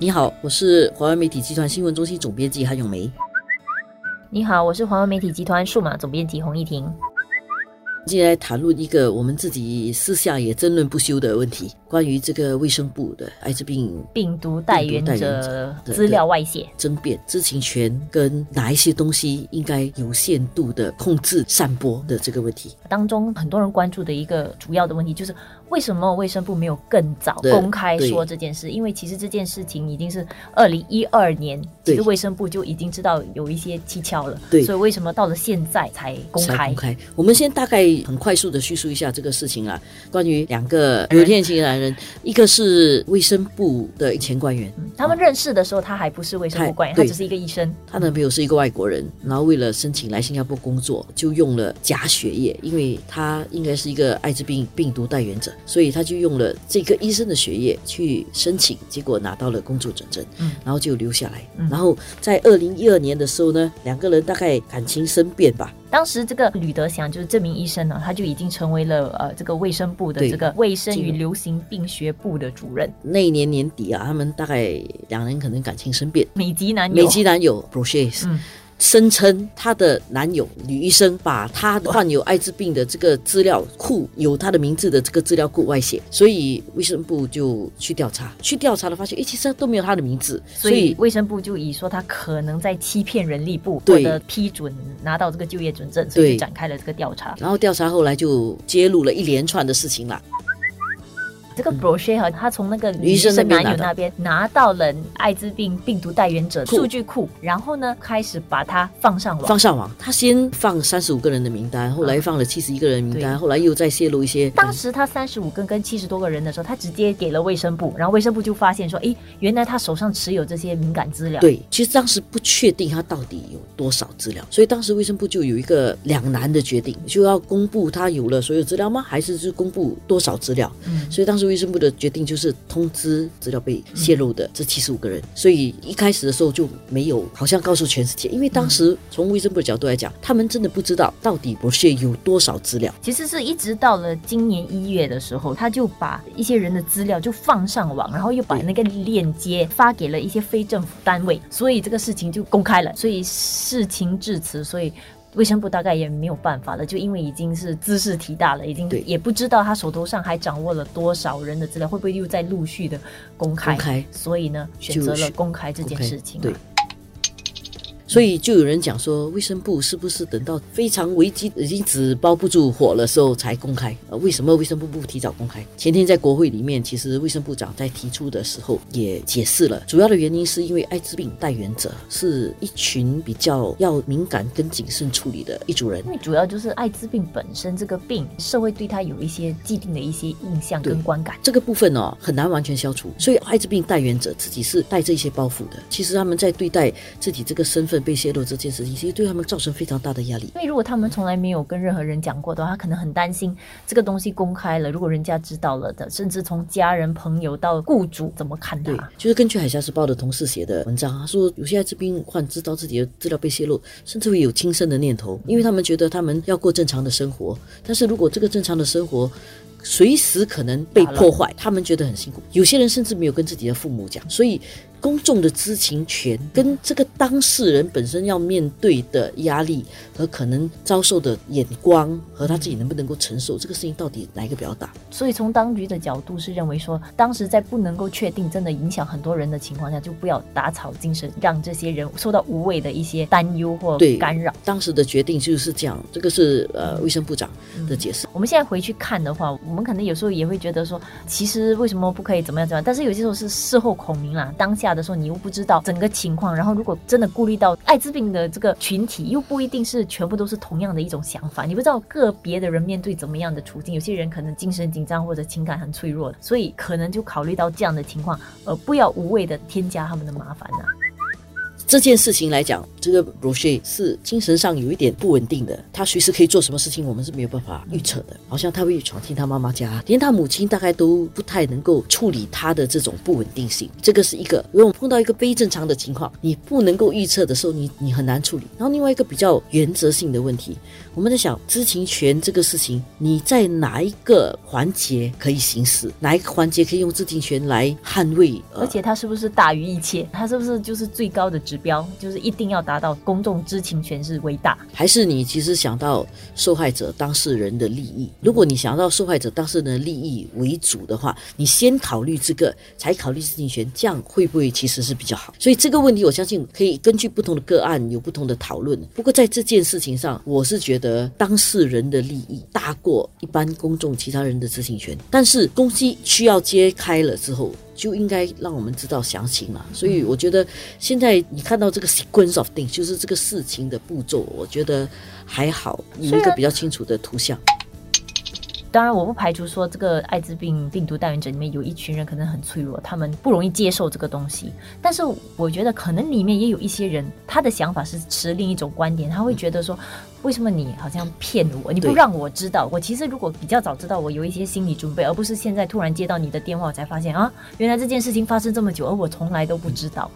你好，我是华为媒体集团新闻中心总编辑韩永梅。你好，我是华为媒体集团数码总编辑洪一婷。今天来谈论一个我们自己私下也争论不休的问题，关于这个卫生部的艾滋病病毒带源者资料外泄。争辩、知情权跟哪一些东西应该有限度的控制散播的这个问题。当中很多人关注的一个主要的问题就是，为什么卫生部没有更早公开说这件事？因为其实这件事情已经是二零一二年，其实卫生部就已经知道有一些蹊跷了。对所以为什么到了现在才公开才公？开。我们先大概很快速的叙述一下这个事情啊。关于两个有天性的男人，一个是卫生部的前官员，他们认识的时候，他还不是卫生部官员，他他只是一个医生。她男朋友是一个外国人，然后为了申请来新加坡工作，就用了假血液，因为他应该是一个艾滋病病毒带源者，所以他就用了这个医生的血液去申请，结果拿到了工作准证，嗯然后就留下来。嗯然后在二零一二年的时候呢，两个人大概感情生变吧，当时这个吕德祥就是这名医生呢，他就已经成为了呃这个卫生部的这个卫生与流行病学部的主任，那一年年底啊，他们大概两人可能感情生变。美籍男友。美籍男友 b r o c h e s 嗯声称她的男友女医生把她患有艾滋病的这个资料库有她的名字的这个资料库外泄，所以卫生部就去调查，去调查了发现，诶，其实都没有她的名字，所以卫生部就以说她可能在欺骗人力部，获对得批准拿到这个就业准证，所以就展开了这个调查。然后调查后来就揭露了一连串的事情啦。这个 brochure 哈，他从那个女医生男友那边拿到了艾滋病病毒带源者库数据库，然后呢开始把它放上网。放上网，他先放三十五个人的名单，后来放了七十一个人名单，对后来又再泄露一些。当时他三十五跟跟七十多个人的时候，他直接给了卫生部，然后卫生部就发现说，诶，原来他手上持有这些敏感资料。对，其实当时不确定他到底有多少资料，所以当时卫生部就有一个两难的决定，就要公布他有了所有资料吗？还是是公布多少资料？嗯所以当时卫生部的决定就是通知资料被泄露的这七十五个人。所以一开始的时候就没有好像告诉全世界，因为当时从卫生部的角度来讲，他们真的不知道到底博士有多少资料。其实是一直到了今年一月的时候，他就把一些人的资料就放上网，然后又把那个链接发给了一些非政府单位，所以这个事情就公开了。所以事情至此，所以。卫生部大概也没有办法了，就因为已经是姿势体大了，已经也不知道他手头上还掌握了多少人的资料，会不会又在陆续的公开？公开所以呢，选择了公开这件事情、啊。对。所以就有人讲说，卫生部是不是等到非常危机已经纸包不住火的时候才公开？呃，为什么卫生部不提早公开？前天在国会里面，其实卫生部长在提出的时候也解释了，主要的原因是因为艾滋病带源者是一群比较要敏感跟谨慎处理的一组人因。为主要就是艾滋病本身这个病，社会对他有一些既定的一些印象跟观感。这个部分哦很难完全消除，所以艾滋病带源者自己是带这些包袱的。其实他们在对待自己这个身份被泄露这件事情，其实对他们造成非常大的压力。因为如果他们从来没有跟任何人讲过的话，他可能很担心这个东西公开了，如果人家知道了的，甚至从家人、朋友到雇主怎么看对他？，就是根据《海峡时报》的同事写的文章，他说有些艾滋病患知道自己的资料被泄露，甚至会有轻生的念头，因为他们觉得他们要过正常的生活，但是如果这个正常的生活随时可能被破坏，他们觉得很辛苦。有些人甚至没有跟自己的父母讲，所以公众的知情权跟这个当事人本身要面对的压力和可能遭受的眼光和他自己能不能够承受这个事情，到底哪一个比较大？所以从当局的角度是认为说，当时在不能够确定真的影响很多人的情况下，就不要打草惊蛇，让这些人受到无谓的一些担忧或对干扰。当时的决定就是这样，这个是呃卫生部长的解释。我们现在回去看的话，我们可能有时候也会觉得说，其实为什么不可以怎么样怎么样？但是有些时候是事后孔明啦，当下的时候你又不知道整个情况，然后如果真的顾虑到艾滋病的这个群体，又不一定是全部都是同样的一种想法，你不知道个别的人面对怎么样的处境，有些人可能精神紧张或者情感很脆弱，所以可能就考虑到这样的情况，而不要无谓的添加他们的麻烦呐、这件事情来讲，这个罗谢是精神上有一点不稳定的，他随时可以做什么事情，我们是没有办法预测的。好像他会闯进他妈妈家，连他母亲大概都不太能够处理他的这种不稳定性。这个是一个，如果我们碰到一个非正常的情况，你不能够预测的时候，你你很难处理。然后另外一个比较原则性的问题，我们在想知情权这个事情，你在哪一个环节可以行使，哪一个环节可以用知情权来捍卫？而且它是不是大于一切？它是不是就是最高的指标？就是一定要达到公众知情权是为大？还是你其实想到受害者当事人的利益？如果你想到受害者当事人的利益为主的话，你先考虑这个，才考虑知情权，这样会不会其实是比较好？所以这个问题，我相信可以根据不同的个案有不同的讨论。不过在这件事情上，我是觉得当事人的利益大过一般公众其他人的知情权。但是东西需要揭开了之后。就应该让我们知道详情了，所以我觉得现在你看到这个 sequence of things，就是这个事情的步骤，我觉得还好，有一个比较清楚的图像。当然，我不排除说这个艾滋病病毒带源者里面有一群人可能很脆弱，他们不容易接受这个东西。但是我觉得可能里面也有一些人，他的想法是持另一种观点，他会觉得说，为什么你好像骗我？你不让我知道，我其实如果比较早知道，我有一些心理准备，而不是现在突然接到你的电话，我才发现啊，原来这件事情发生这么久，而我从来都不知道。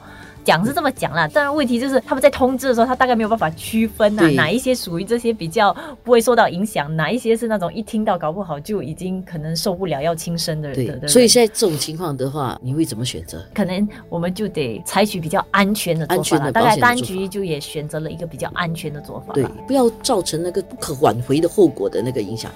讲是这么讲啦，但是问题就是他们在通知的时候，他大概没有办法区分呐，哪一些属于这些比较不会受到影响，哪一些是那种一听到搞不好就已经可能受不了要轻生的人。对，所以现在这种情况的话，你会怎么选择？可能我们就得采取比较安全的做法了，大概当局就也选择了一个比较安全的做法。对，不要造成那个不可挽回的后果的那个影响。